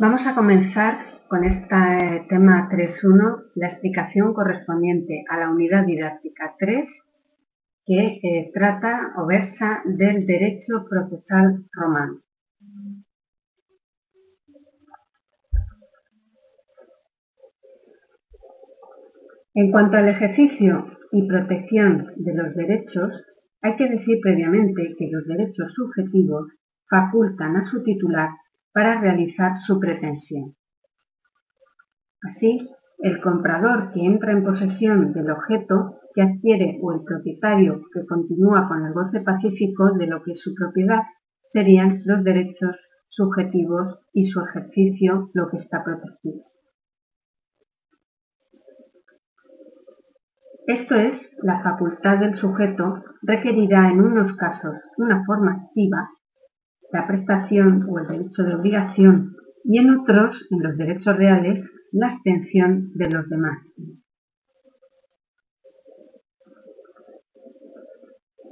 Vamos a comenzar con este tema 3.1, la explicación correspondiente a la unidad didáctica 3, que eh, trata o versa del derecho procesal romano. En cuanto al ejercicio y protección de los derechos, hay que decir previamente que los derechos subjetivos facultan a su titular para realizar su pretensión. Así, el comprador que entra en posesión del objeto que adquiere o el propietario que continúa con el goce pacífico de lo que es su propiedad serían los derechos subjetivos y su ejercicio lo que está protegido. Esto es, la facultad del sujeto requerirá en unos casos una forma activa, la prestación o el derecho de obligación, y en otros, en los derechos reales, la abstención de los demás.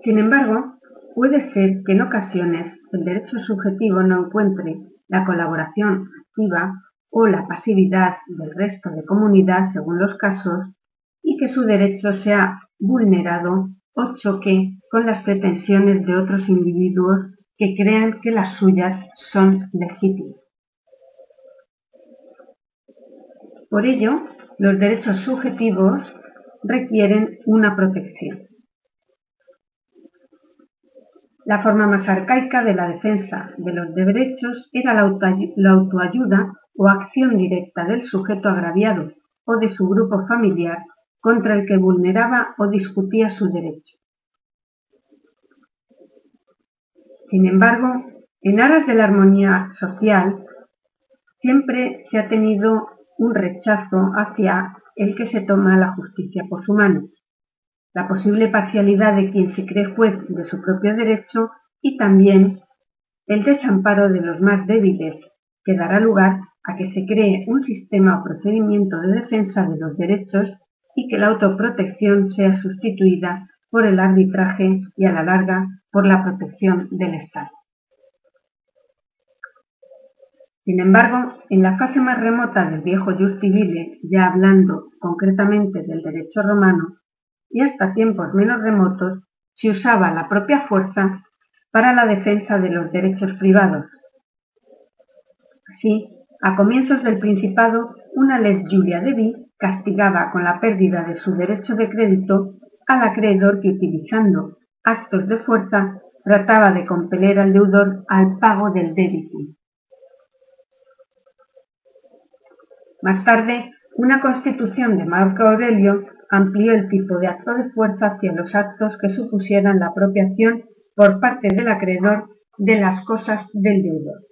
Sin embargo, puede ser que en ocasiones el derecho subjetivo no encuentre la colaboración activa o la pasividad del resto de comunidad según los casos y que su derecho sea vulnerado o choque con las pretensiones de otros individuos que crean que las suyas son legítimas. Por ello, los derechos subjetivos requieren una protección. La forma más arcaica de la defensa de los derechos era la, autoayuda o acción directa del sujeto agraviado o de su grupo familiar contra el que vulneraba o discutía su derecho. Sin embargo, en aras de la armonía social, siempre se ha tenido un rechazo hacia el que se toma la justicia por su mano, la posible parcialidad de quien se cree juez de su propio derecho y también el desamparo de los más débiles, que dará lugar a que se cree un sistema o procedimiento de defensa de los derechos y que la autoprotección sea sustituida por el arbitraje y a la larga por la protección del Estado. Sin embargo, en la fase más remota del viejo Justivile, ya hablando concretamente del derecho romano, y hasta tiempos menos remotos, se usaba la propia fuerza para la defensa de los derechos privados. Así, a comienzos del Principado, una les Julia de Viz castigaba con la pérdida de su derecho de crédito al acreedor que utilizando actos de fuerza trataba de compeler al deudor al pago del débito. Más tarde, una constitución de Marco Aurelio amplió el tipo de acto de fuerza hacia los actos que supusieran la apropiación por parte del acreedor de las cosas del deudor.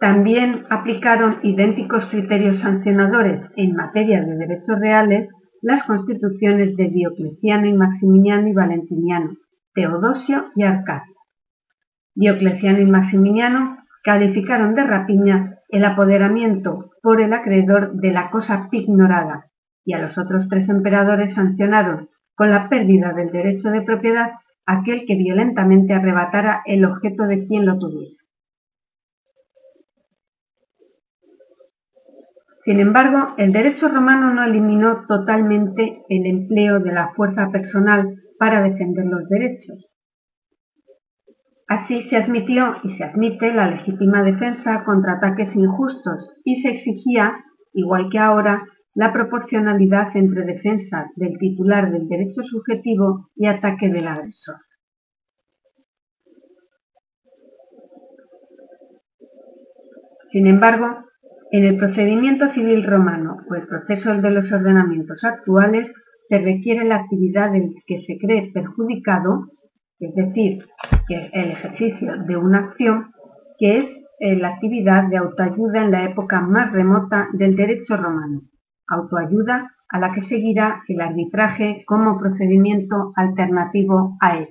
También aplicaron idénticos criterios sancionadores en materia de derechos reales las constituciones de Diocleciano y Maximiliano y Valentiniano, Teodosio y Arcadio. Diocleciano y Maximiliano calificaron de rapiña el apoderamiento por el acreedor de la cosa ignorada y a los otros tres emperadores sancionaron con la pérdida del derecho de propiedad aquel que violentamente arrebatara el objeto de quien lo tuviera. Sin embargo, el derecho romano no eliminó totalmente el empleo de la fuerza personal para defender los derechos. Así se admitió y se admite la legítima defensa contra ataques injustos y se exigía, igual que ahora, la proporcionalidad entre defensa del titular del derecho subjetivo y ataque del agresor. Sin embargo, en el procedimiento civil romano o el proceso de los ordenamientos actuales se requiere la actividad del que se cree perjudicado, es decir, el ejercicio de una acción, que es eh, la actividad de autoayuda en la época más remota del derecho romano, autoayuda a la que seguirá el arbitraje como procedimiento alternativo a él.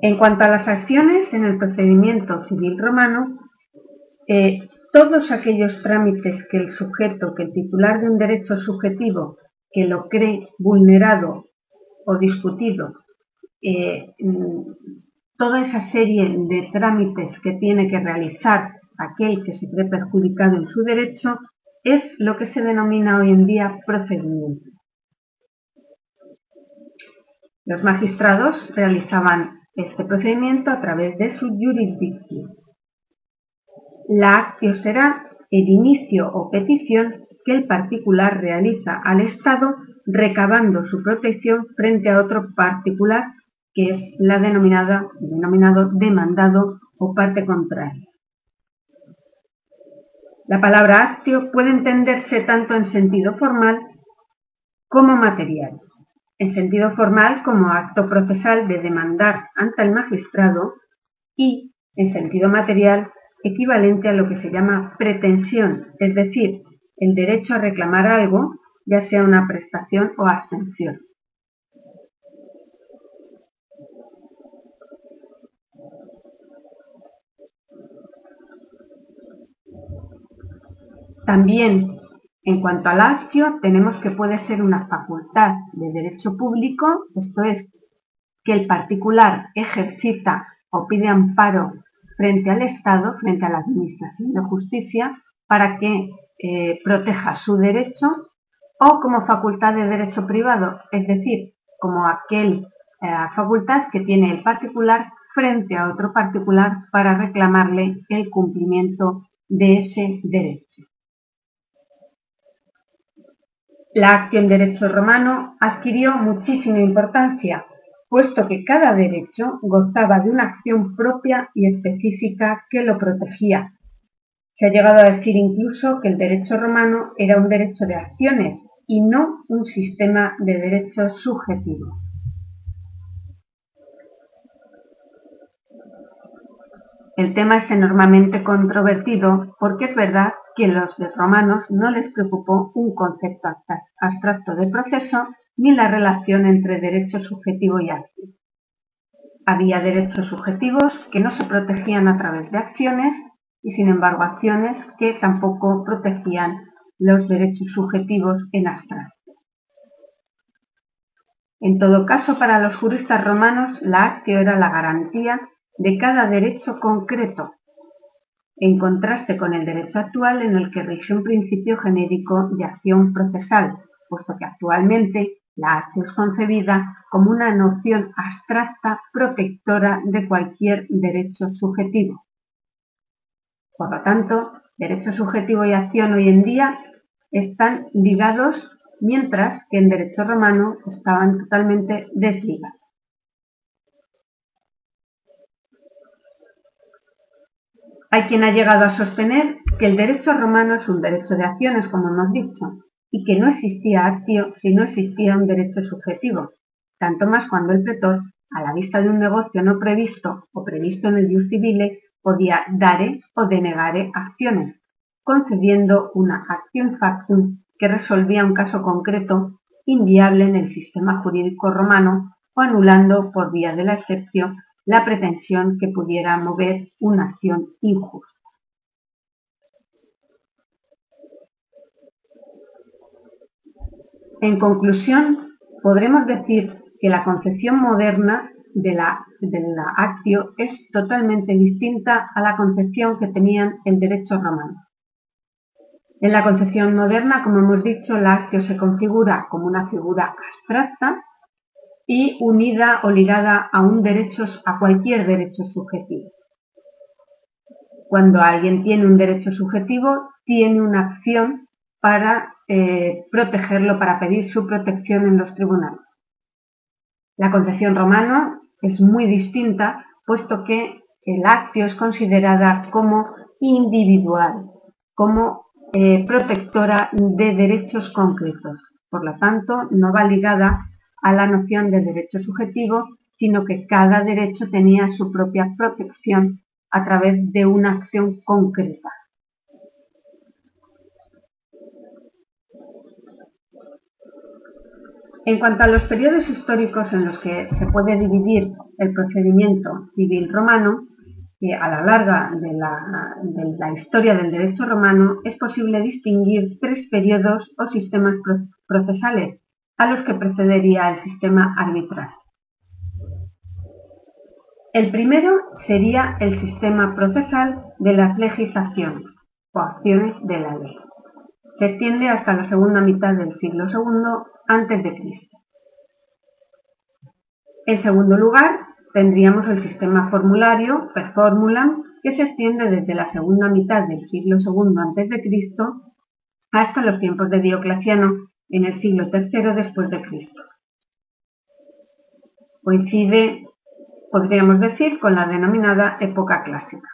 En cuanto a las acciones en el procedimiento civil romano, eh, todos aquellos trámites que el sujeto, que el titular de un derecho subjetivo que lo cree vulnerado o discutido, eh, toda esa serie de trámites que tiene que realizar aquel que se cree perjudicado en su derecho, es lo que se denomina hoy en día procedimiento. Los magistrados realizaban este procedimiento a través de su jurisdicción. La actio será el inicio o petición que el particular realiza al Estado recabando su protección frente a otro particular que es la denominada, denominado demandado o parte contraria. La palabra actio puede entenderse tanto en sentido formal como material. En sentido formal como acto procesal de demandar ante el magistrado y en sentido material equivalente a lo que se llama pretensión, es decir, el derecho a reclamar algo, ya sea una prestación o abstención. También, en cuanto al actio, tenemos que puede ser una facultad de derecho público, esto es, que el particular ejercita o pide amparo frente al Estado, frente a la Administración de Justicia, para que eh, proteja su derecho, o como facultad de derecho privado, es decir, como aquel eh, facultad que tiene el particular frente a otro particular para reclamarle el cumplimiento de ese derecho. La acción derecho romano adquirió muchísima importancia, puesto que cada derecho gozaba de una acción propia y específica que lo protegía. Se ha llegado a decir incluso que el derecho romano era un derecho de acciones y no un sistema de derechos subjetivos. El tema es enormemente controvertido porque es verdad que los romanos no les preocupó un concepto abstracto de proceso ni la relación entre derecho subjetivo y acción. Había derechos subjetivos que no se protegían a través de acciones y sin embargo acciones que tampoco protegían los derechos subjetivos en abstracto. En todo caso, para los juristas romanos, la actio era la garantía de cada derecho concreto, en contraste con el derecho actual en el que rige un principio genérico de acción procesal, puesto que actualmente la acción es concebida como una noción abstracta protectora de cualquier derecho subjetivo. Por lo tanto, derecho subjetivo y acción hoy en día están ligados, mientras que en derecho romano estaban totalmente desligados. Hay quien ha llegado a sostener que el derecho romano es un derecho de acciones, como hemos dicho, y que no existía actio si no existía un derecho subjetivo, tanto más cuando el pretor, a la vista de un negocio no previsto o previsto en el jus civile, podía dare o denegare acciones, concediendo una acción factum que resolvía un caso concreto inviable en el sistema jurídico romano o anulando por vía de la excepción la pretensión que pudiera mover una acción injusta. En conclusión, podremos decir que la concepción moderna de la, actio es totalmente distinta a la concepción que tenían el derecho romano. En la concepción moderna, como hemos dicho, la actio se configura como una figura abstracta y unida o ligada a un a cualquier derecho subjetivo. Cuando alguien tiene un derecho subjetivo, tiene una acción para eh, protegerlo, para pedir su protección en los tribunales. La concepción romana es muy distinta, puesto que el actio es considerada como individual, como eh, protectora de derechos concretos. Por lo tanto, no va ligada a la noción de derecho subjetivo, sino que cada derecho tenía su propia protección a través de una acción concreta. En cuanto a los periodos históricos en los que se puede dividir el procedimiento civil romano, a la larga de la, historia del derecho romano es posible distinguir tres periodos o sistemas procesales a los que precedería el sistema arbitral. El primero sería el sistema procesal de las legislaciones o acciones de la ley. Se extiende hasta la segunda mitad del siglo II a.C. En segundo lugar, tendríamos el sistema formulario, per formulam, que se extiende desde la segunda mitad del siglo II a.C. hasta los tiempos de Diocleciano en el siglo III después de Cristo. Coincide, podríamos decir, con la denominada época clásica.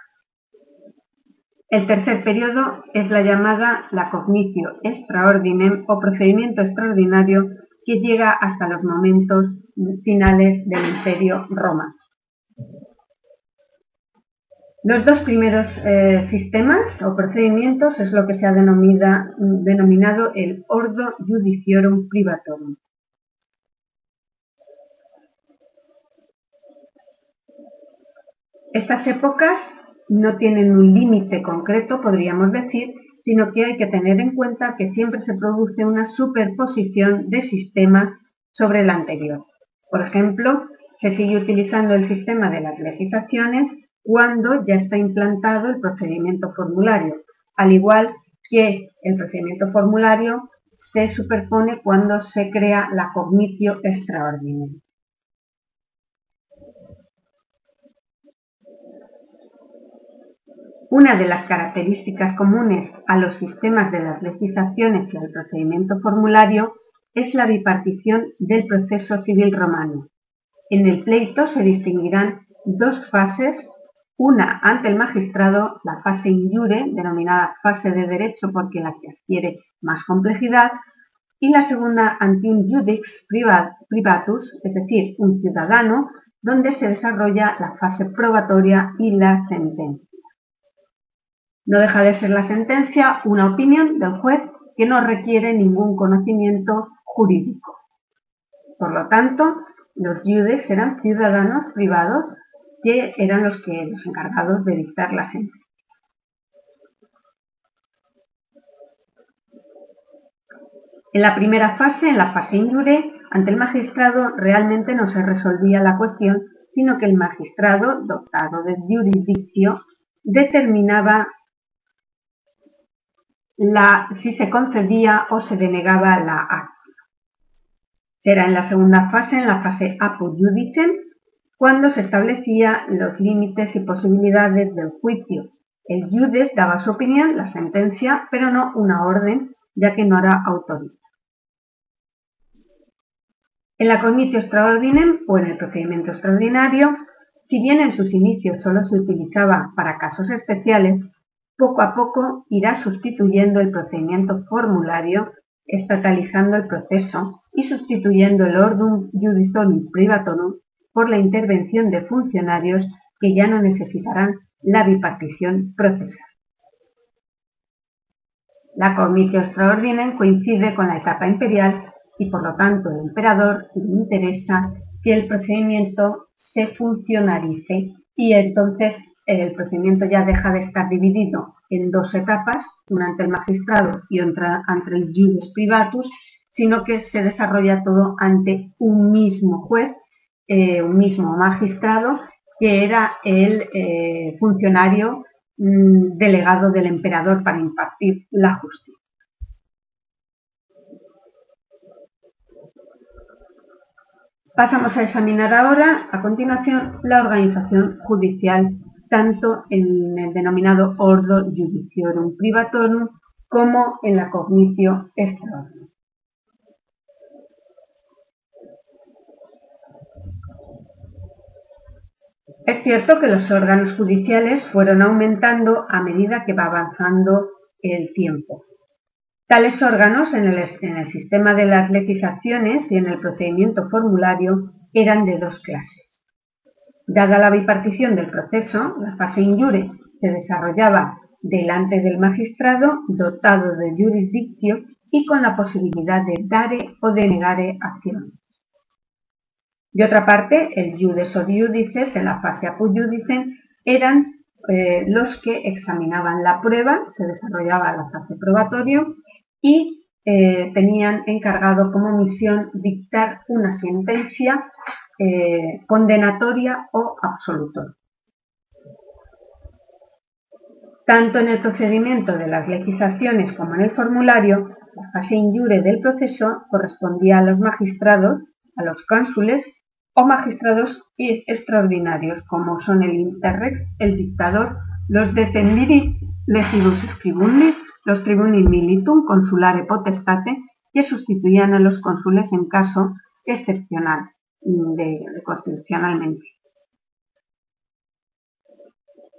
El tercer periodo es la llamada la cognitio extraordinem o procedimiento extraordinario que llega hasta los momentos finales del Imperio Romano. Los dos primeros eh, sistemas o procedimientos es lo que se ha denominado el Ordo Judiciorum Privatorum. Estas épocas no tienen un límite concreto, podríamos decir, sino que hay que tener en cuenta que siempre se produce una superposición de sistemas sobre el anterior. Por ejemplo, se sigue utilizando el sistema de las legislaciones cuando ya está implantado el procedimiento formulario, al igual que el procedimiento formulario se superpone cuando se crea la cognitio extraordinaria. Una de las características comunes a los sistemas de las legislaciones y al procedimiento formulario es la bipartición del proceso civil romano. En el pleito se distinguirán dos fases, una ante el magistrado, la fase injure, denominada fase de derecho porque la que adquiere más complejidad, y la segunda ante un judix privatus, es decir, un ciudadano, donde se desarrolla la fase probatoria y la sentencia. No deja de ser la sentencia una opinión del juez que no requiere ningún conocimiento jurídico. Por lo tanto, los judes eran ciudadanos privados que eran los, que, los encargados de dictar la sentencia. En la primera fase, en la fase injure, ante el magistrado realmente no se resolvía la cuestión, sino que el magistrado, dotado de jurisdicción, determinaba si se concedía o se denegaba la acta. Será en la segunda fase, en la fase apud judicem, cuando se establecía los límites y posibilidades del juicio. El judes daba su opinión, la sentencia, pero no una orden, ya que no era autoridad. En la cognitio extraordinem o en el procedimiento extraordinario, si bien en sus inicios solo se utilizaba para casos especiales, poco a poco irá sustituyendo el procedimiento formulario, estatalizando el proceso y sustituyendo el ordum judicionum privatorum por la intervención de funcionarios que ya no necesitarán la bipartición procesal. La cognitio extraordinem coincide con la etapa imperial y por lo tanto el emperador le interesa que el procedimiento se funcionarice y entonces el procedimiento ya deja de estar dividido en dos etapas, una ante el magistrado y otra ante el juris privatus, sino que se desarrolla todo ante un mismo juez, eh, un mismo magistrado, que era el eh, funcionario mm, delegado del emperador para impartir la justicia. Pasamos a examinar ahora, a continuación, la organización judicial tanto en el denominado ordo judiciorum privatorum como en la cognitio extraordinaria. Es cierto que los órganos judiciales fueron aumentando a medida que va avanzando el tiempo. Tales órganos en el, sistema de las legislaciones y en el procedimiento formulario eran de dos clases. Dada la bipartición del proceso, la fase injure se desarrollaba delante del magistrado dotado de jurisdicción y con la posibilidad de dare o denegare acciones. De otra parte, el judes o judices en la fase apud judicem eran eh, los que examinaban la prueba, se desarrollaba la fase probatorio y eh, tenían encargado como misión dictar una sentencia eh, condenatoria o absolutoria. Tanto en el procedimiento de las legislaciones como en el formulario, la fase injure del proceso correspondía a los magistrados, a los cónsules o magistrados extraordinarios, como son el interrex, el dictador, los defendiri legibus scribundis, los tribuni militum consulare potestate, que sustituían a los cónsules en caso excepcional, de, constitucionalmente.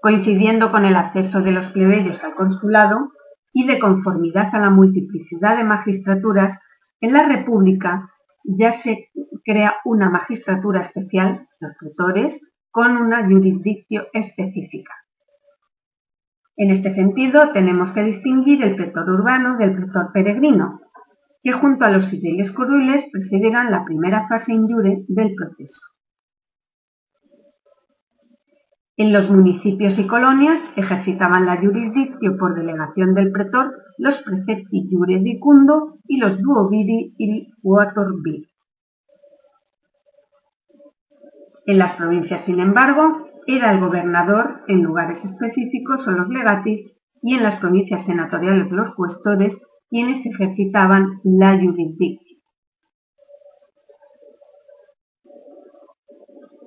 Coincidiendo con el acceso de los plebeyos al consulado y de conformidad a la multiplicidad de magistraturas, en la República ya se crea una magistratura especial, los pretores, con una jurisdicción específica. En este sentido, tenemos que distinguir el pretor urbano del pretor peregrino, que junto a los civiles curules presidirán la primera fase injure del proceso. En los municipios y colonias ejercitaban la jurisdicción por delegación del pretor los precepti jurisdicundo y los duoviri y viri. En las provincias, sin embargo, era el gobernador en lugares específicos o los legatis y en las provincias senatoriales los cuestores quienes ejercitaban la jurisdicción.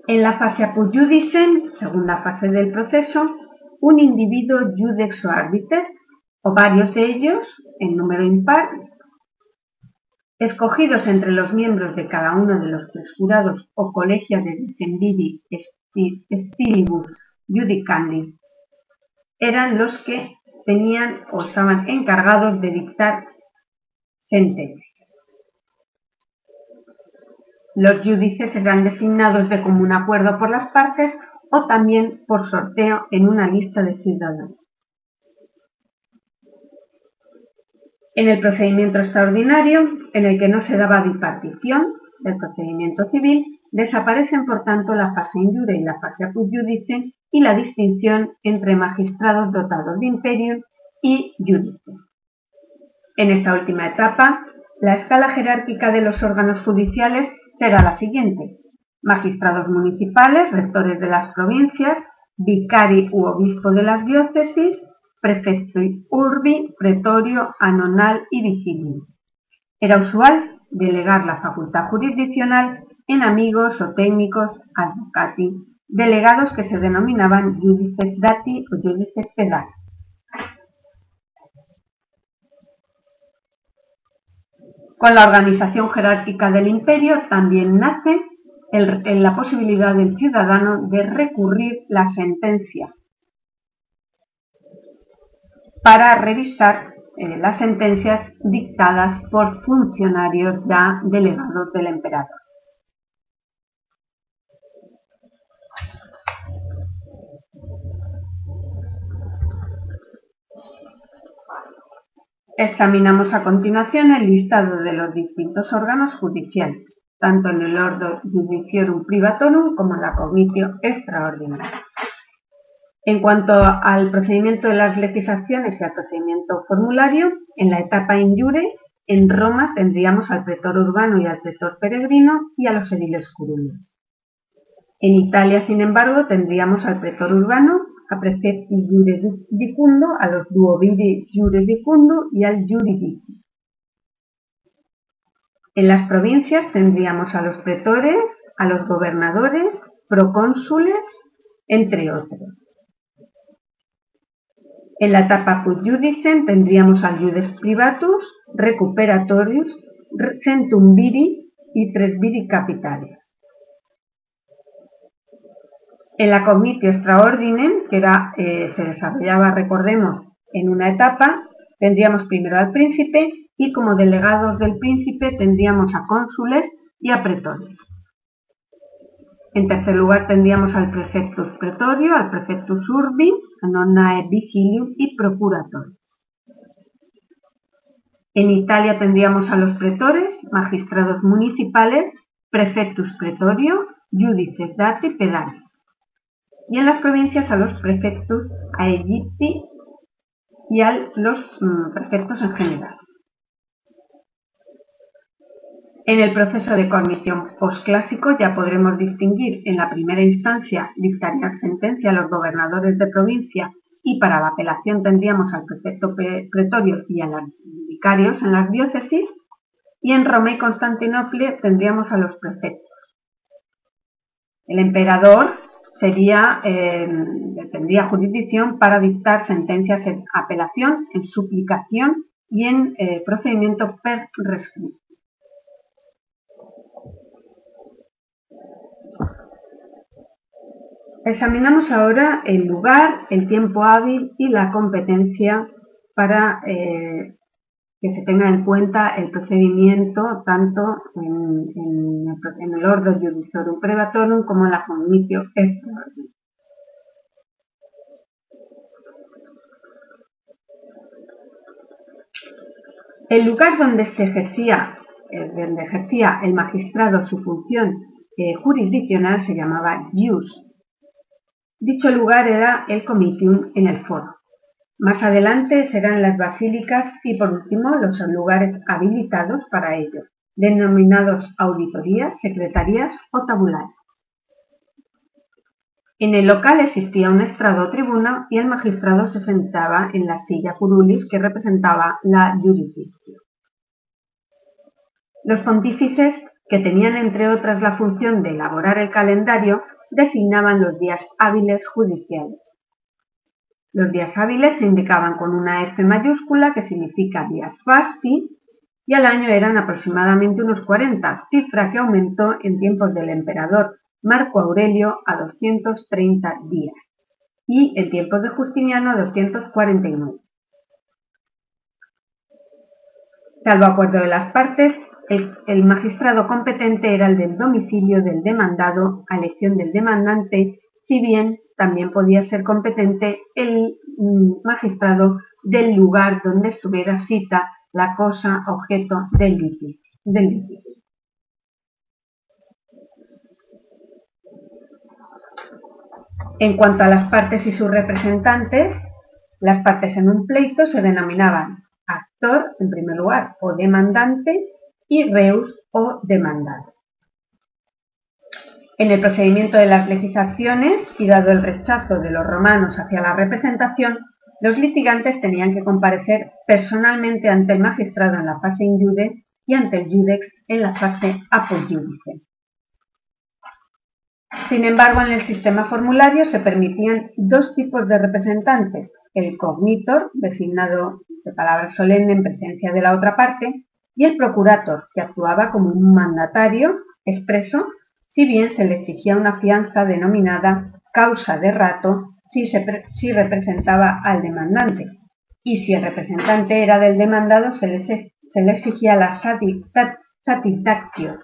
En la fase apud segunda fase del proceso, un individuo judex o arbiter, o varios de ellos, en número impar, escogidos entre los miembros de cada uno de los tres jurados o colegios de Decendidi Stilibus Judicandis, eran los que tenían o estaban encargados de dictar sentencias. Los judices eran designados de común acuerdo por las partes o también por sorteo en una lista de ciudadanos. En el procedimiento extraordinario, en el que no se daba bipartición del procedimiento civil, desaparecen por tanto la fase injure y la fase apud judice y la distinción entre magistrados dotados de imperio y judices. En esta última etapa, la escala jerárquica de los órganos judiciales será la siguiente. Magistrados municipales, rectores de las provincias, vicari u obispo de las diócesis, prefecto urbi, pretorio, anonal y vigilio. Era usual delegar la facultad jurisdiccional en amigos o técnicos, advocati, delegados que se denominaban judices dati o judices pedati. Con la organización jerárquica del imperio también nace la posibilidad del ciudadano de recurrir la sentencia para revisar eh, las sentencias dictadas por funcionarios ya delegados del emperador. Examinamos a continuación el listado de los distintos órganos judiciales, tanto en el orden judiciorum privatorum como en la comitio extraordinaria. En cuanto al procedimiento de las legislaciones y al procedimiento formulario, en la etapa injure, en Roma tendríamos al pretor urbano y al pretor peregrino y a los ediles curules. En Italia, sin embargo, tendríamos al pretor urbano, a precepti jurisdicundo, a los duoviri jurisdicundo y al juridicum. En las provincias tendríamos a los pretores, a los gobernadores, procónsules, entre otros. En la etapa pud judicem tendríamos al judes privatus, recuperatorius, centum viri y tres viri capitales. En la comitio extraordinem, que eh, se desarrollaba, recordemos, en una etapa, tendríamos primero al príncipe y como delegados del príncipe tendríamos a cónsules y a pretores. En tercer lugar tendríamos al prefectus pretorio, al prefectus urbi, a nonae vigilium y procuratores. En Italia tendríamos a los pretores, magistrados municipales, prefectus pretorio, judices dati pedani. y en las provincias a los prefectos, a Egipti y a los mm, prefectos en general. En el proceso de cognición posclásico ya podremos distinguir en la primera instancia dictarían sentencia a los gobernadores de provincia y para la apelación tendríamos al prefecto pretorio y a los vicarios en las diócesis y en Roma y Constantinopla tendríamos a los prefectos. El emperador eh, tendría jurisdicción para dictar sentencias en apelación, en suplicación y en eh, procedimiento per. Examinamos ahora el lugar, el tiempo hábil y la competencia para eh, que se tenga en cuenta el procedimiento tanto en, el, orden judiciorum prevatorum como en la comicio extraordinario. El lugar donde se ejercía, eh, donde ejercía el magistrado su función eh, jurisdiccional se llamaba ius. Dicho lugar era el comitium en el foro. Más adelante serán las basílicas y por último los lugares habilitados para ello, denominados auditorías, secretarías o tabularios. En el local existía un estrado o tribuna y el magistrado se sentaba en la silla curulis que representaba la jurisdicción. Los pontífices, que tenían entre otras la función de elaborar el calendario, designaban los días hábiles judiciales. Los días hábiles se indicaban con una F mayúscula que significa días fasti y al año eran aproximadamente unos 40, cifra que aumentó en tiempos del emperador Marco Aurelio a 230 días y en tiempos de Justiniano a 249. Salvo acuerdo de las partes, el, magistrado competente era el del domicilio del demandado a elección del demandante, si bien también podía ser competente el mm, magistrado del lugar donde estuviera cita la cosa objeto del litigio. En cuanto a las partes y sus representantes, las partes en un pleito se denominaban actor, en primer lugar, o demandante, y reus o demandado. En el procedimiento de las legislaciones, y dado el rechazo de los romanos hacia la representación, los litigantes tenían que comparecer personalmente ante el magistrado en la fase injude y ante el judex en la fase apojudice. Sin embargo, en el sistema formulario se permitían dos tipos de representantes, el cognitor, designado de palabra solemne en presencia de la otra parte, y el procurator, que actuaba como un mandatario expreso si bien se le exigía una fianza denominada causa de rato si, representaba al demandante, y si el representante era del demandado se le, se le exigía la satisfactio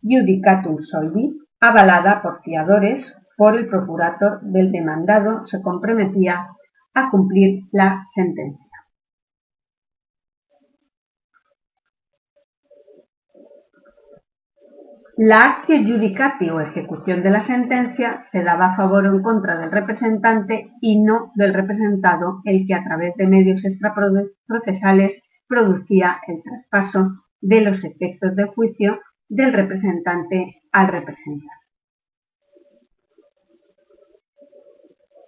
judicatum solvi, avalada por fiadores por el procurator del demandado, se comprometía a cumplir la sentencia. La actio judicati o ejecución de la sentencia se daba a favor o en contra del representante y no del representado, el que a través de medios extraprocesales producía el traspaso de los efectos de juicio del representante al representado.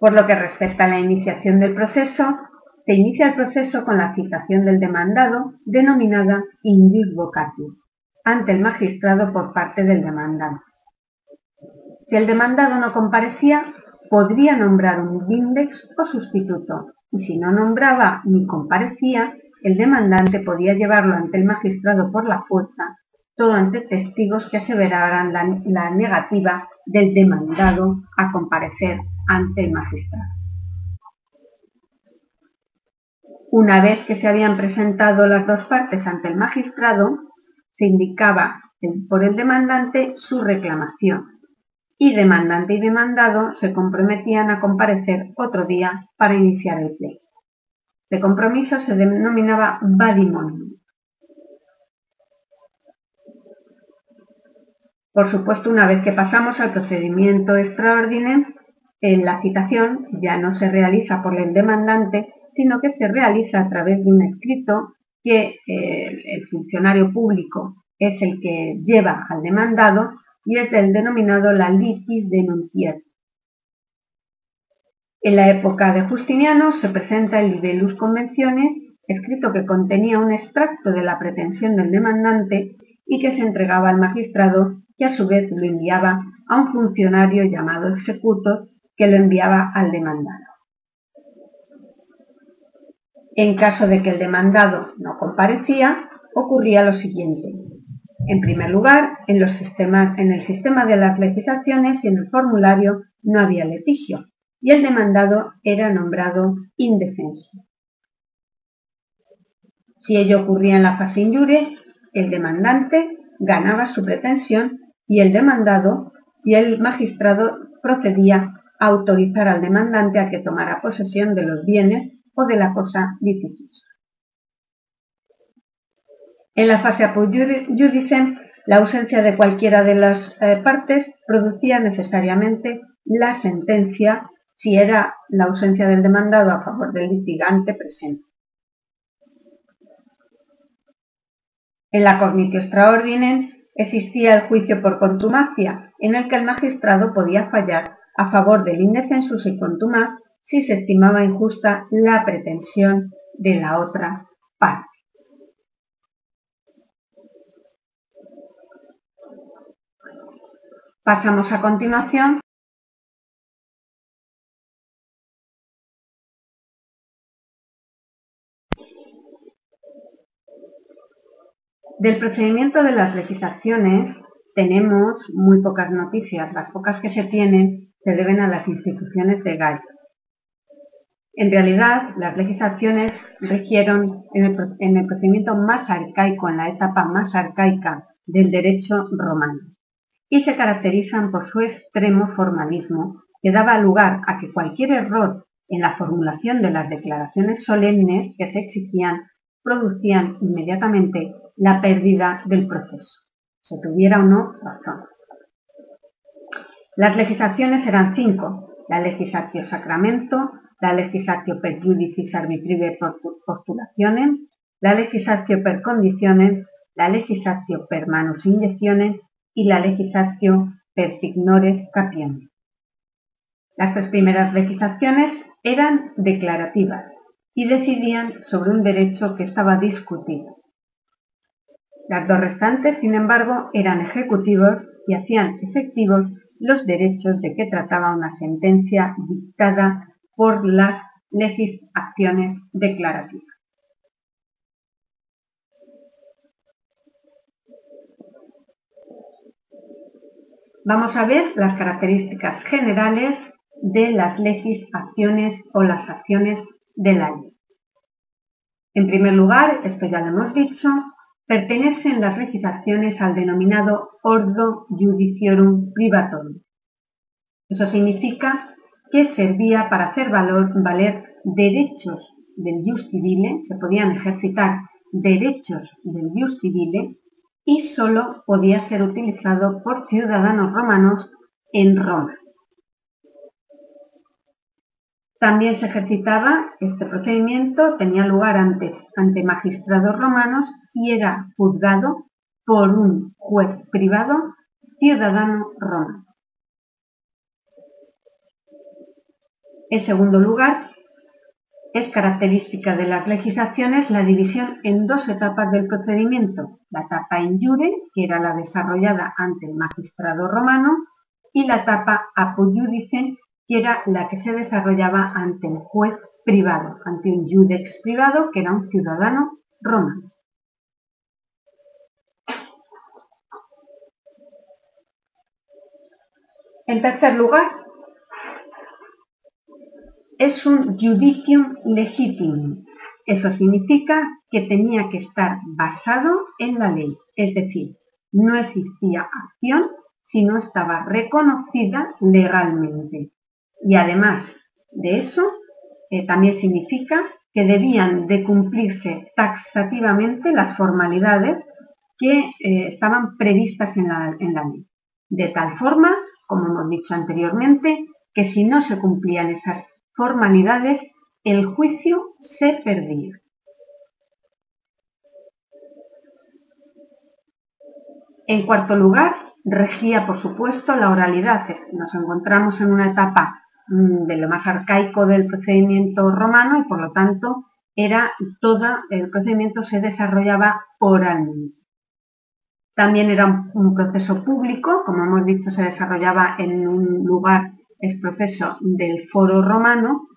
Por lo que respecta a la iniciación del proceso, se inicia el proceso con la citación del demandado, denominada indus vocatio, ante el magistrado por parte del demandante. Si el demandado no comparecía, podría nombrar un index o sustituto, y si no nombraba ni comparecía, el demandante podía llevarlo ante el magistrado por la fuerza, todo ante testigos que aseveraran la, la negativa del demandado a comparecer ante el magistrado. Una vez que se habían presentado las dos partes ante el magistrado, se indicaba por el demandante su reclamación y demandante y demandado se comprometían a comparecer otro día para iniciar el pleito. De compromiso se denominaba vadimonium. Por supuesto, una vez que pasamos al procedimiento extraordinario, la citación ya no se realiza por el demandante, sino que se realiza a través de un escrito que eh, el funcionario público es el que lleva al demandado y es el denominado la litis denunciat. En la época de Justiniano se presenta el Libellus Convenciones, escrito que contenía un extracto de la pretensión del demandante y que se entregaba al magistrado, que a su vez lo enviaba a un funcionario llamado executor, que lo enviaba al demandado. En caso de que el demandado no comparecía, ocurría lo siguiente. En primer lugar, en, el sistema de las legislaciones y en el formulario no había litigio y el demandado era nombrado indefenso. Si ello ocurría en la fase injure, el demandante ganaba su pretensión y el demandado y el magistrado procedía a autorizar al demandante a que tomara posesión de los bienes o de la cosa litigiosa. En la fase judicem, la ausencia de cualquiera de las eh, partes producía necesariamente la sentencia si era la ausencia del demandado a favor del litigante presente. En la cognitio extraordinem existía el juicio por contumacia, en el que el magistrado podía fallar a favor del indefensus y contumaz si se estimaba injusta la pretensión de la otra parte. Pasamos a continuación Del procedimiento de las legislaciones tenemos muy pocas noticias. Las pocas que se tienen se deben a las instituciones de Gallo. En realidad, las legislaciones rigieron en el, procedimiento más arcaico, en la etapa más arcaica del derecho romano, y se caracterizan por su extremo formalismo, que daba lugar a que cualquier error en la formulación de las declaraciones solemnes que se exigían producían inmediatamente la pérdida del proceso, se tuviera o no razón. Las legislaciones eran cinco, la legislatio sacramento, la legislatio per judicis arbitrive postulaciones, la legislatio per condiciones, la legislatio per manus inyecciones y la legislatio per signores capiendi. Las tres primeras legislaciones eran declarativas y decidían sobre un derecho que estaba discutido. Las dos restantes, sin embargo, eran ejecutivos y hacían efectivos los derechos de que trataba una sentencia dictada por las legislaciones declarativas. Vamos a ver las características generales de las legislaciones o las acciones de la ley. En primer lugar, esto ya lo hemos dicho, pertenecen las legislaciones al denominado Ordo Judiciorum Privatorum. Eso significa que servía para hacer valer derechos del jus civile, se podían ejercitar derechos del jus civile y solo podía ser utilizado por ciudadanos romanos en Roma. También se ejercitaba este procedimiento, tenía lugar ante, ante magistrados romanos y era juzgado por un juez privado ciudadano romano. En segundo lugar, es característica de las legislaciones la división en dos etapas del procedimiento, la etapa in jure, que era la desarrollada ante el magistrado romano, y la etapa apud que era la que se desarrollaba ante un juez privado, ante un judex privado, que era un ciudadano romano. En tercer lugar, es un judicium legitimum. Eso significa que tenía que estar basado en la ley, es decir, no existía acción si no estaba reconocida legalmente. Y además de eso, eh, también significa que debían de cumplirse taxativamente las formalidades que eh, estaban previstas en la, en la ley. De tal forma, como hemos dicho anteriormente, que si no se cumplían esas formalidades, el juicio se perdía. En cuarto lugar, regía, por supuesto, la oralidad. Nos encontramos en una etapa mm, de lo más arcaico del procedimiento romano y, por lo tanto, era todo el procedimiento se desarrollaba oralmente. También era un, proceso público, como hemos dicho, se desarrollaba en un lugar, es proceso del foro romano,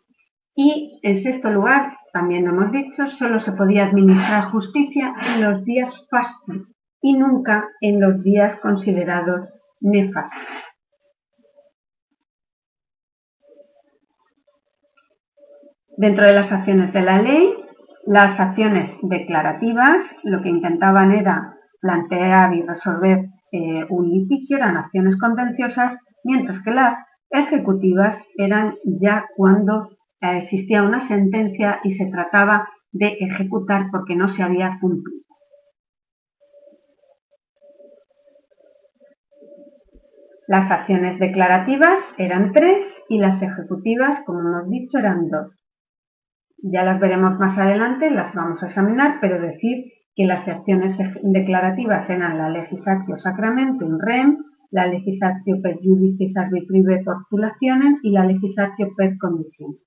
y en sexto lugar, también hemos dicho, solo se podía administrar justicia en los días fastos, y nunca en los días considerados nefastos. Dentro de las acciones de la ley, las acciones declarativas lo que intentaban era plantear y resolver eh, un litigio, eran acciones contenciosas, mientras que las ejecutivas eran ya cuando eh, existía una sentencia y se trataba de ejecutar porque no se había cumplido. Las acciones declarativas eran tres y las ejecutivas, como hemos dicho, eran dos. Ya las veremos más adelante, las vamos a examinar, pero decir que las acciones declarativas eran la legislatio sacramentum rem, la legislatio per judicis arbitrive postulacionem y la legislatio per condicionem.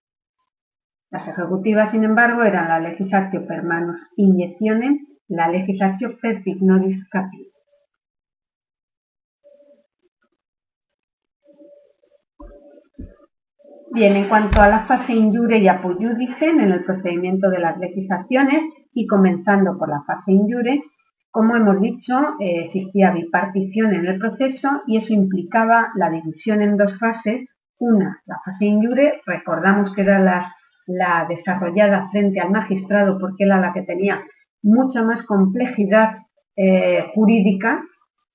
Las ejecutivas, sin embargo, eran la legislatio per manus inyeccionem, la legislatio per ignoris capit. Bien, en cuanto a la fase injure y apoyudicen en el procedimiento de las legislaciones y comenzando por la fase injure, como hemos dicho, eh, existía bipartición en el proceso y eso implicaba la división en dos fases. Una, la fase injure, recordamos que era la, desarrollada frente al magistrado porque era la que tenía mucha más complejidad eh, jurídica,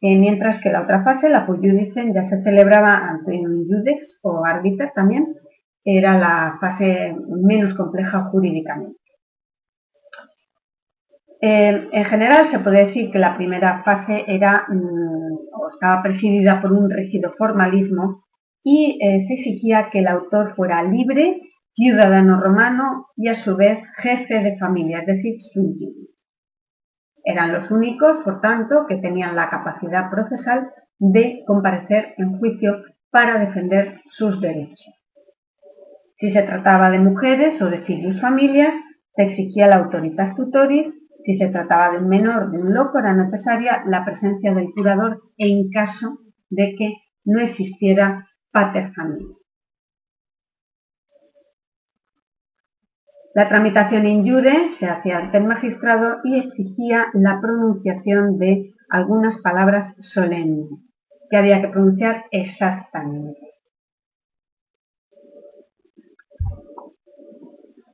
eh, mientras que la otra fase, la apoyudicen, ya se celebraba ante un judex o árbiter también, era la fase menos compleja jurídicamente. Eh, en general se puede decir que la primera fase era mm, o estaba presidida por un rígido formalismo y eh, se exigía que el autor fuera libre, ciudadano romano y a su vez jefe de familia, es decir, súbdito. Eran los únicos, por tanto, que tenían la capacidad procesal de comparecer en juicio para defender sus derechos. Si se trataba de mujeres o de filius familias, se exigía la autoritas tutoris. Si se trataba de un menor, de un loco, era necesaria la presencia del curador en caso de que no existiera pater familia. La tramitación in jure se hacía ante el magistrado y exigía la pronunciación de algunas palabras solemnes que había que pronunciar exactamente.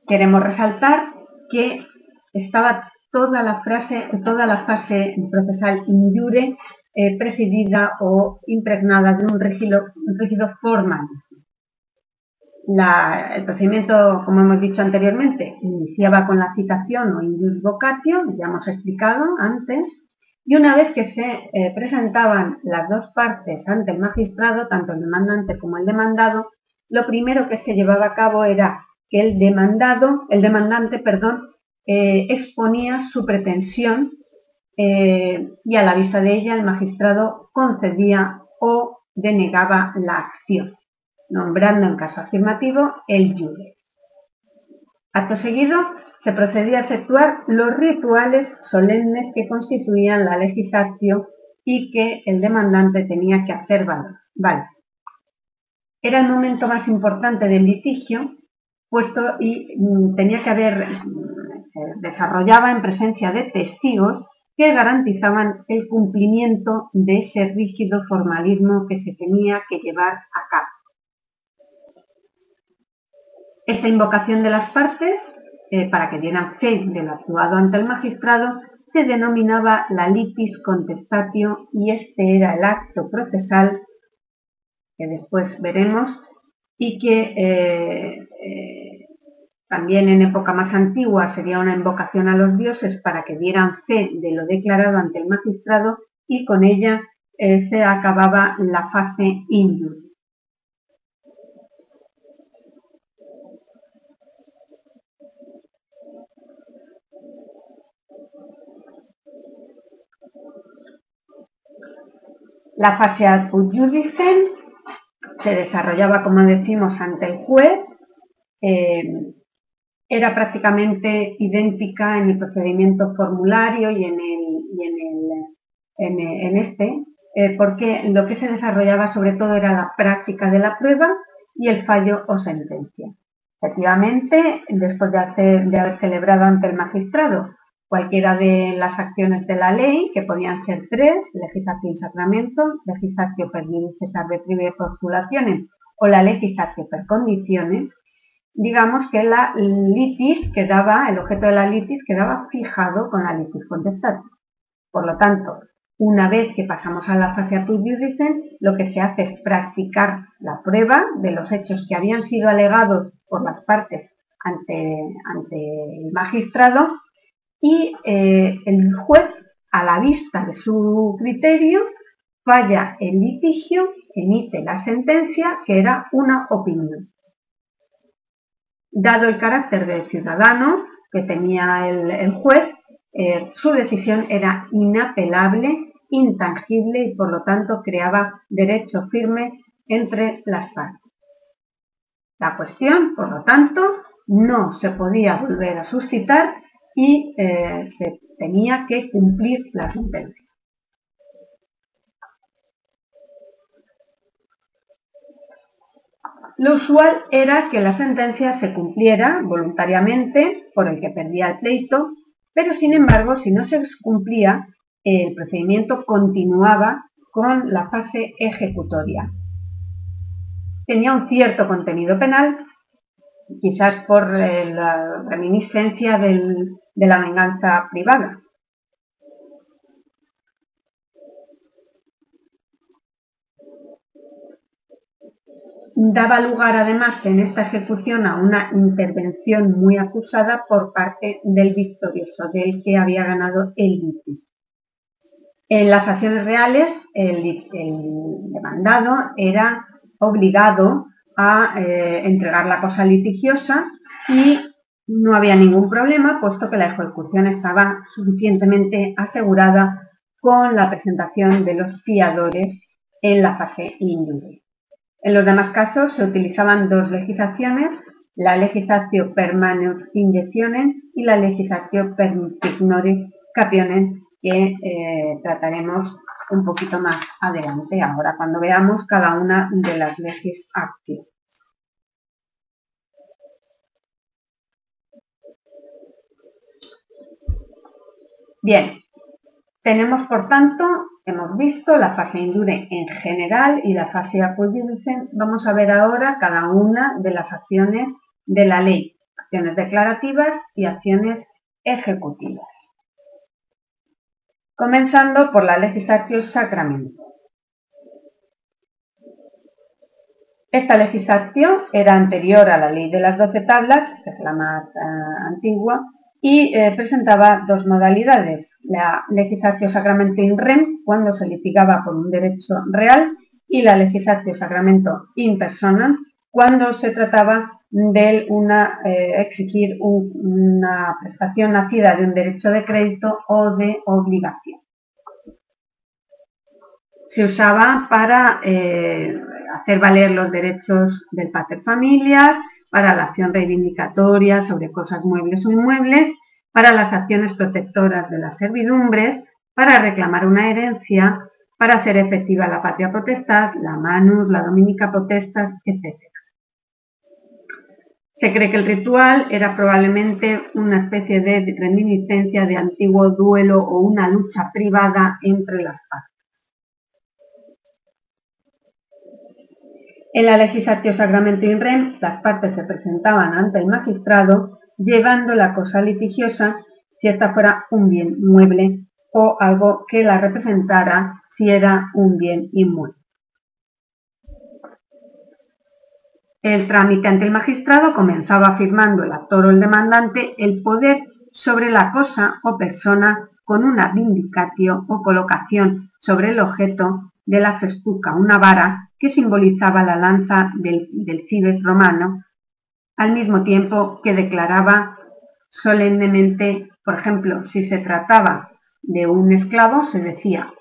queremos resaltar que estaba toda la frase, toda la fase procesal injure eh, presidida o impregnada de un rígido, formalismo. el procedimiento, como hemos dicho anteriormente, iniciaba con la citación o indus vocatio, ya hemos explicado antes, y una vez que se eh, presentaban las dos partes ante el magistrado, tanto el demandante como el demandado, lo primero que se llevaba a cabo era que el demandado, el demandante, perdón, eh, exponía su pretensión eh, y a la vista de ella el magistrado concedía o denegaba la acción, nombrando en caso afirmativo el juez. Acto seguido, se procedía a efectuar los rituales solemnes que constituían la legislación y que el demandante tenía que hacer valer. Vale. Era el momento más importante del litigio puesto y mm, tenía que haber, desarrollaba en presencia de testigos que garantizaban el cumplimiento de ese rígido formalismo que se tenía que llevar a cabo. Esta invocación de las partes, eh, para que dieran fe de lo actuado ante el magistrado, se denominaba la litis contestatio y este era el acto procesal que después veremos y que eh, eh, también en época más antigua sería una invocación a los dioses para que dieran fe de lo declarado ante el magistrado y con ella eh, se acababa la fase injur. La fase ad judicem se desarrollaba, como decimos, ante el juez, eh, era prácticamente idéntica en el procedimiento formulario y en, en, este, eh, porque lo que se desarrollaba sobre todo era la práctica de la prueba y el fallo o sentencia. Efectivamente, después de, haber celebrado ante el magistrado cualquiera de las acciones de la ley, que podían ser tres, legislación y sacramento, legislación per cesar de postulaciones o la legislación per condiciones, digamos que la litis quedaba, el objeto de la litis quedaba fijado con la litis contestativa. Por lo tanto, una vez que pasamos a la fase apud lo que se hace es practicar la prueba de los hechos que habían sido alegados por las partes ante, ante el magistrado y eh, el juez, a la vista de su criterio, falla el litigio, emite la sentencia, que era una opinión. Dado el carácter de ciudadano que tenía el, juez, eh, su decisión era inapelable, intangible y por lo tanto creaba derecho firme entre las partes. La cuestión, por lo tanto, no se podía volver a suscitar y eh, se tenía que cumplir la sentencia. Lo usual era que la sentencia se cumpliera voluntariamente por el que perdía el pleito, pero sin embargo, si no se cumplía, el procedimiento continuaba con la fase ejecutoria. Tenía un cierto contenido penal, quizás por eh, la reminiscencia de la venganza privada, daba lugar además en esta ejecución a una intervención muy acusada por parte del victorioso, del que había ganado el litigio. En las acciones reales, el, demandado era obligado a eh, entregar la cosa litigiosa y no había ningún problema, puesto que la ejecución estaba suficientemente asegurada con la presentación de los fiadores en la fase indure. En los demás casos se utilizaban dos legislaciones, la legislación per manus y la legislación per ignore capiones, que eh, trataremos un poquito más adelante, ahora cuando veamos cada una de las leyes. Bien, tenemos por tanto Hemos visto la fase indure en general y la fase apoyudice. Vamos a ver ahora cada una de las acciones de la ley, acciones declarativas y acciones ejecutivas. Comenzando por la legislación sacramento. Esta legislación era anterior a la ley de las doce tablas, que es la más eh, antigua, y eh, presentaba dos modalidades, la legislación sacramento in rem, cuando se litigaba por un derecho real, y la legislación sacramento in persona, cuando se trataba de eh, exigir una prestación nacida de un derecho de crédito o de obligación. Se usaba para eh, hacer valer los derechos del pater familias, para la acción reivindicatoria sobre cosas muebles o inmuebles, para las acciones protectoras de las servidumbres, para reclamar una herencia, para hacer efectiva la patria potestad, la manus, la dominica potestas, etc. Se cree que el ritual era probablemente una especie de reminiscencia de antiguo duelo o una lucha privada entre las partes. En la legislación Sacramento in Rem, las partes se presentaban ante el magistrado llevando la cosa litigiosa si ésta fuera un bien mueble o algo que la representara si era un bien inmueble. El trámite ante el magistrado comenzaba afirmando el actor o el demandante el poder sobre la cosa o persona con una vindicatio o colocación sobre el objeto de la festuca, una vara que simbolizaba la lanza del, cibes romano, al mismo tiempo que declaraba solemnemente, por ejemplo, si se trataba de un esclavo, se decía,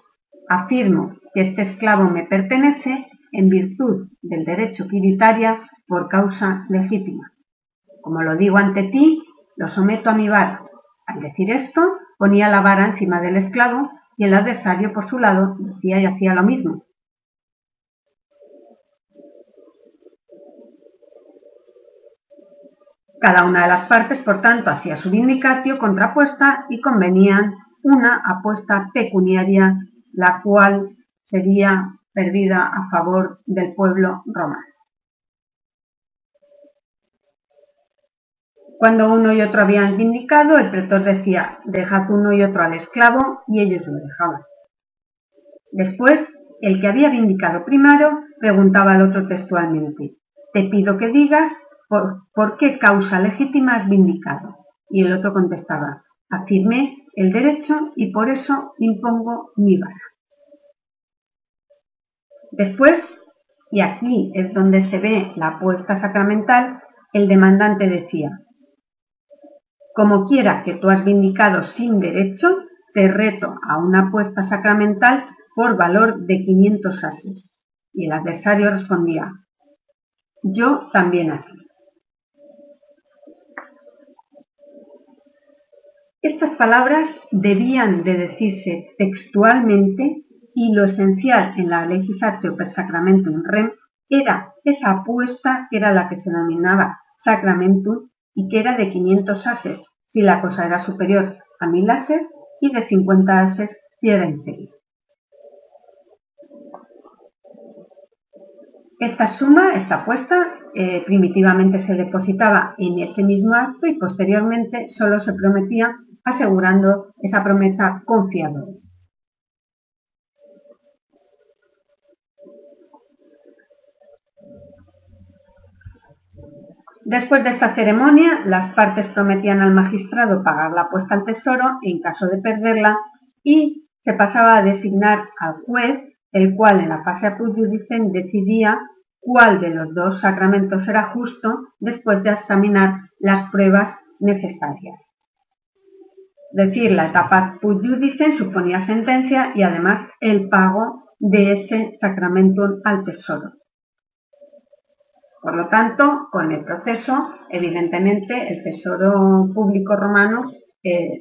afirmo que este esclavo me pertenece en virtud del derecho quiritaria por causa legítima. Como lo digo ante ti, lo someto a mi vara. Al decir esto, ponía la vara encima del esclavo y el adversario por su lado decía y hacía lo mismo. Cada una de las partes, por tanto, hacía su vindicatio contrapuesta y convenían una apuesta pecuniaria, la cual sería perdida a favor del pueblo romano. Cuando uno y otro habían vindicado, el pretor decía, dejad uno y otro al esclavo, y ellos lo dejaban. Después, el que había vindicado primero preguntaba al otro textualmente, te pido que digas ¿por, qué causa legítima has vindicado? Y el otro contestaba, afirmé el derecho y por eso impongo mi vara. Después, y aquí es donde se ve la apuesta sacramental, el demandante decía, como quiera que tú has vindicado sin derecho, te reto a una apuesta sacramental por valor de 500 ases. Y el adversario respondía, yo también aquí. Estas palabras debían de decirse textualmente y lo esencial en la legislatio per sacramentum rem era esa apuesta que era la que se denominaba sacramentum y que era de 500 ases si la cosa era superior a 1000 ases y de 50 ases si era inferior. Esta suma, esta apuesta, eh, primitivamente se depositaba en ese mismo acto y posteriormente solo se prometía asegurando esa promesa confiadores. Después de esta ceremonia, las partes prometían al magistrado pagar la apuesta al tesoro en caso de perderla y se pasaba a designar al juez, el cual en la fase apud decidía cuál de los dos sacramentos era justo después de examinar las pruebas necesarias decir, la etapa pud suponía sentencia y además el pago de ese sacramento al tesoro. Por lo tanto, con el proceso, evidentemente, el tesoro público romano eh,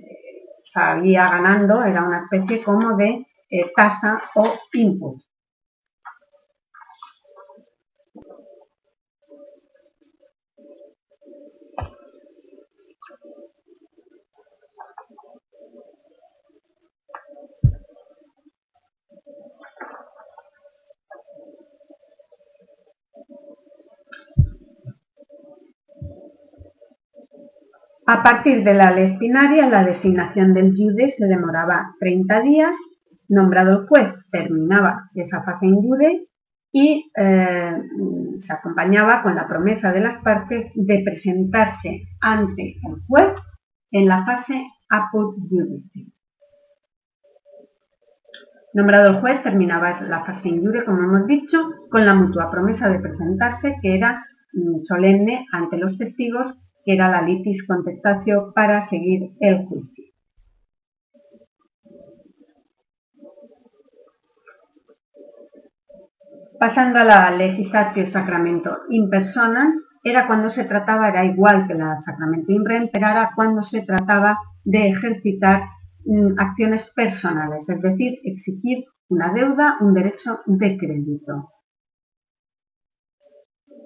salía ganando, era una especie como de eh, tasa o impuesto. A partir de la ley espinaria, la designación del jude se demoraba 30 días, nombrado el juez, terminaba esa fase in jude y eh, se acompañaba con la promesa de las partes de presentarse ante el juez en la fase apud. Nombrado el juez, terminaba la fase in jude, como hemos dicho, con la mutua promesa de presentarse, que era mm, solemne ante los testigos que era la litis contestación para seguir el juicio. Pasando a la legislatio sacramento in persona, era cuando se trataba, era igual que la sacramento in rem, pero era cuando se trataba de ejercitar mm, acciones personales, es decir, exigir una deuda, un derecho de crédito.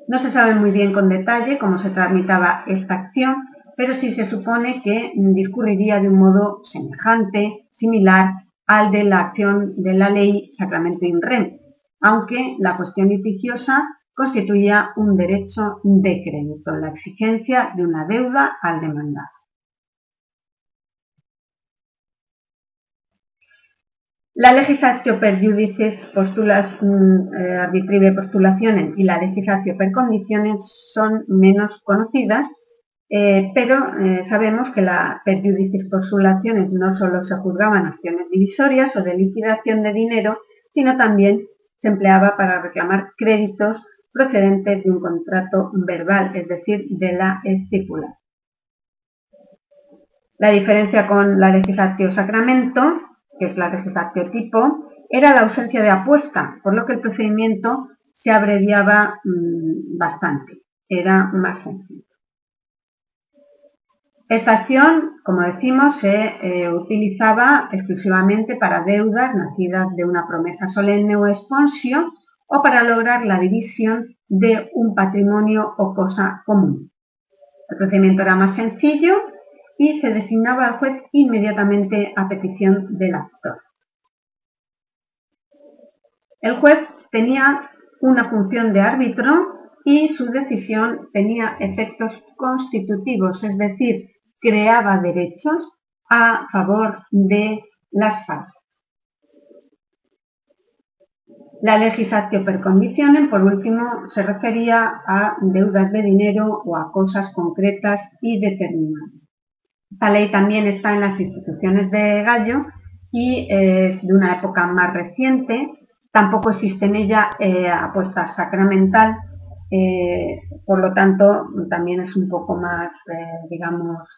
No se sabe muy bien con detalle cómo se tramitaba esta acción, pero sí se supone que discurriría de un modo semejante, similar al de la acción de la ley Sacramento in Rem, aunque la cuestión litigiosa constituía un derecho de crédito, la exigencia de una deuda al demandado. La legislación per judices postulas mm, eh, postulaciones y la legislación per condiciones son menos conocidas, eh, pero eh, sabemos que la per judices postulaciones no solo se juzgaban acciones divisorias o de liquidación de dinero, sino también se empleaba para reclamar créditos procedentes de un contrato verbal, es decir, de la estipula. La diferencia con la legislación sacramento que es la legislatio tipo, era la ausencia de apuesta, por lo que el procedimiento se abreviaba mm, bastante, era más sencillo. Esta acción, como decimos, se eh, utilizaba exclusivamente para deudas nacidas de una promesa solemne o exponsio o para lograr la división de un patrimonio o cosa común. El procedimiento era más sencillo y se designaba al juez inmediatamente a petición del actor. El juez tenía una función de árbitro y su decisión tenía efectos constitutivos, es decir, creaba derechos a favor de las partes. La legislación per condicionem, por último, se refería a deudas de dinero o a cosas concretas y determinadas. Esta ley también está en las instituciones de Gallo y es de una época más reciente. Tampoco existe en ella eh, apuesta sacramental, eh, por lo tanto también es un poco más, eh, digamos,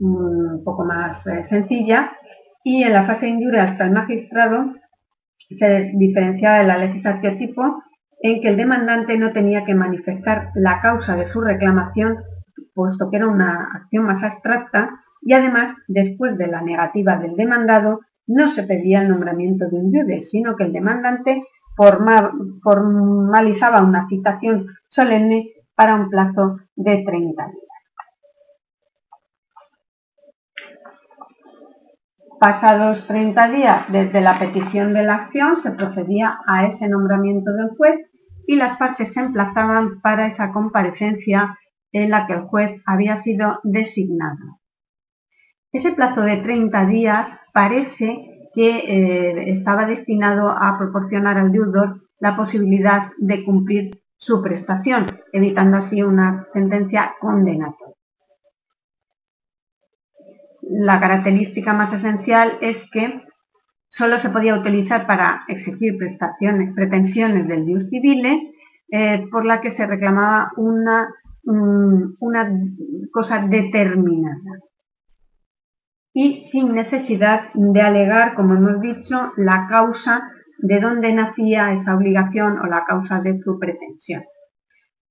un poco más sencilla. Y en la fase de hasta el magistrado se diferenciaba de la legislación tipo en que el demandante no tenía que manifestar la causa de su reclamación puesto que era una acción más abstracta y además, después de la negativa del demandado, no se pedía el nombramiento de un jude, sino que el demandante formalizaba una citación solemne para un plazo de 30 días. Pasados 30 días desde la petición de la acción, se procedía a ese nombramiento del juez y las partes se emplazaban para esa comparecencia en la que el juez había sido designado. Ese plazo de 30 días parece que eh, estaba destinado a proporcionar al deudor la posibilidad de cumplir su prestación, evitando así una sentencia condenatoria. La característica más esencial es que solo se podía utilizar para exigir prestaciones, pretensiones del dius civile, eh, por la que se reclamaba una una cosa determinada y sin necesidad de alegar, como hemos dicho, la causa de dónde nacía esa obligación o la causa de su pretensión.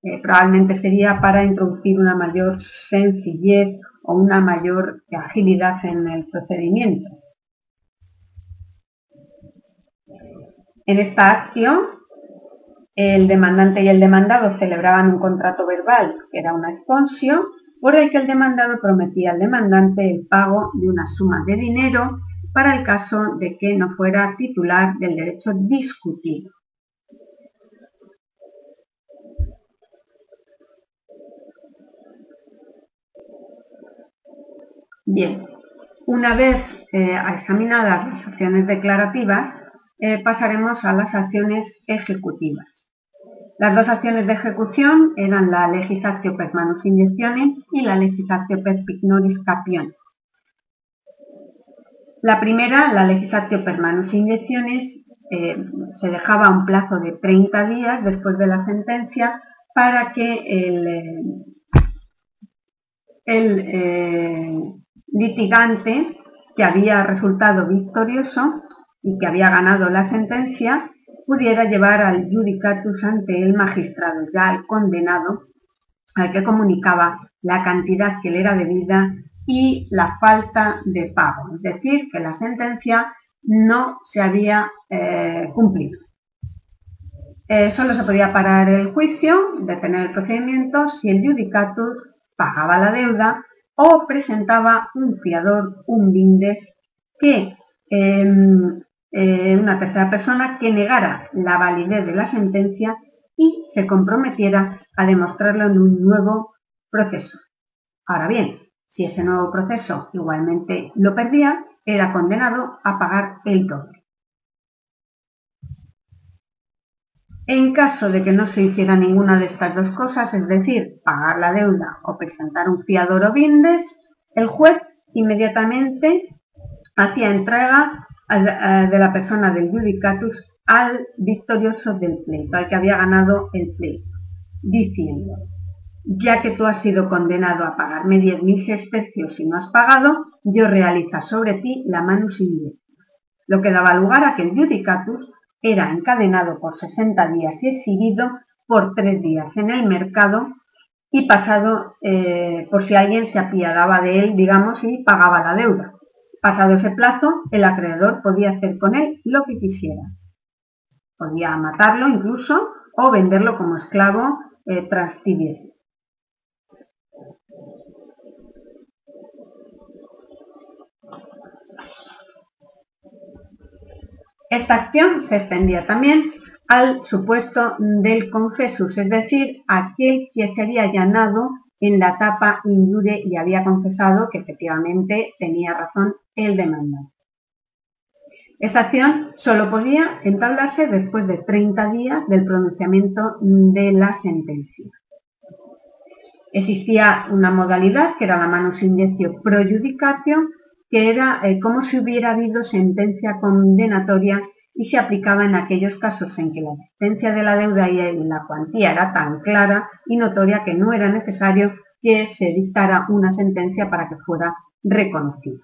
Eh, probablemente sería para introducir una mayor sencillez o una mayor agilidad en el procedimiento. En esta acción el demandante y el demandado celebraban un contrato verbal, que era una exponsio, por el que el demandado prometía al demandante el pago de una suma de dinero para el caso de que no fuera titular del derecho discutido. Bien, una vez eh, examinadas las acciones declarativas, eh, pasaremos a las acciones ejecutivas. Las dos acciones de ejecución eran la legislatio per manus inyectionem y la legislatio per pignoris capione. La primera, la legislatio per manus inyecciones, eh, se dejaba un plazo de 30 días después de la sentencia para que el, el eh, litigante que había resultado victorioso y que había ganado la sentencia pudiera llevar al judicatus ante el magistrado, ya al condenado, al que comunicaba la cantidad que le era debida y la falta de pago, es decir, que la sentencia no se había eh, cumplido. Eh, solo se podía parar el juicio, detener el procedimiento, si el judicatus pagaba la deuda o presentaba un fiador, un bindes, que em, eh, una tercera persona que negara la validez de la sentencia y se comprometiera a demostrarlo en un nuevo proceso. Ahora bien, si ese nuevo proceso igualmente lo perdía, era condenado a pagar el doble. En caso de que no se hiciera ninguna de estas dos cosas, es decir, pagar la deuda o presentar un fiador o bindes, el juez inmediatamente hacía entrega de la persona del judicatus al victorioso del pleito, al que había ganado el pleito, diciendo, ya que tú has sido condenado a pagarme 10.000 especios y no has pagado, yo realizo sobre ti la manus indirecta. lo que daba lugar a que el judicatus era encadenado por 60 días y exhibido por tres días en el mercado y pasado eh, por si alguien se apiadaba de él, digamos, y pagaba la deuda. Pasado ese plazo, el acreedor podía hacer con él lo que quisiera. Podía matarlo incluso o venderlo como esclavo eh, tras Esta acción se extendía también al supuesto del confesus, es decir, aquel que se había allanado en la tapa indure y había confesado que efectivamente tenía razón el demandante. Esta acción solo podía entablarse después de 30 días del pronunciamiento de la sentencia. Existía una modalidad que era la manus indicio pro judicatio, que era eh, como si hubiera habido sentencia condenatoria y se aplicaba en aquellos casos en que la existencia de la deuda y la cuantía era tan clara y notoria que no era necesario que se dictara una sentencia para que fuera reconocida.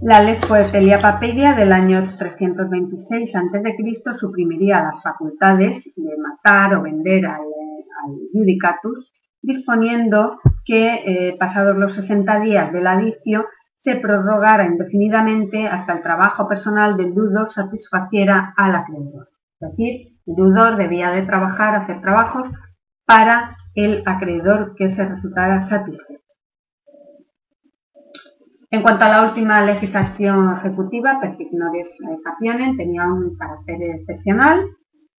La Lex Poetelia Paperia del año 326 a.C. suprimiría las facultades de matar o vender al, al judicatus disponiendo que, eh, pasados los 60 días del adicio, se prorrogara indefinidamente hasta el trabajo personal del deudor satisfaciera al acreedor. Es decir, el deudor debía de trabajar, hacer trabajos para el acreedor que se resultara satisfecho. En cuanto a la última legislación ejecutiva, Perfignoris Facianen tenía un carácter excepcional,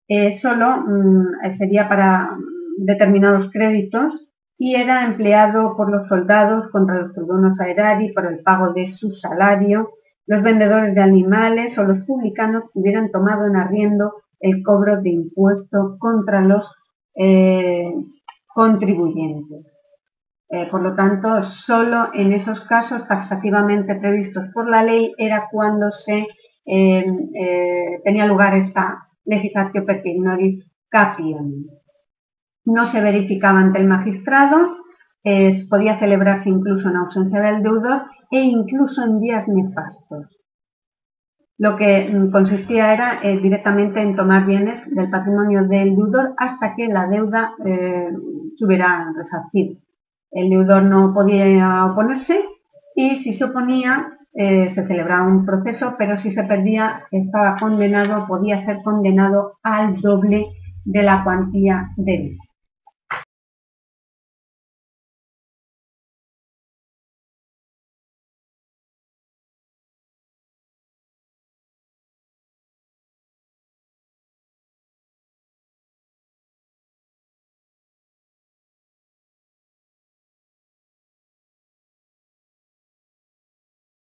eh, solo mm, sería para determinados créditos y era empleado por los soldados contra los tribunos aerari por el pago de su salario, los vendedores de animales o los publicanos que hubieran tomado en arriendo el cobro de impuestos contra los eh, contribuyentes. Eh, por lo tanto, solo en esos casos taxativamente previstos por la ley era cuando se eh, tenía lugar esta legislación per ignoris no se verificaba ante el magistrado, podía celebrarse incluso en ausencia del deudor e incluso en días nefastos. Lo que mm, consistía era eh, directamente en tomar bienes del patrimonio del deudor hasta que la deuda eh, se hubiera resarcido. El deudor no podía oponerse y si se oponía eh, se celebraba un proceso, pero si se perdía estaba condenado, podía ser condenado al doble de la cuantía debida.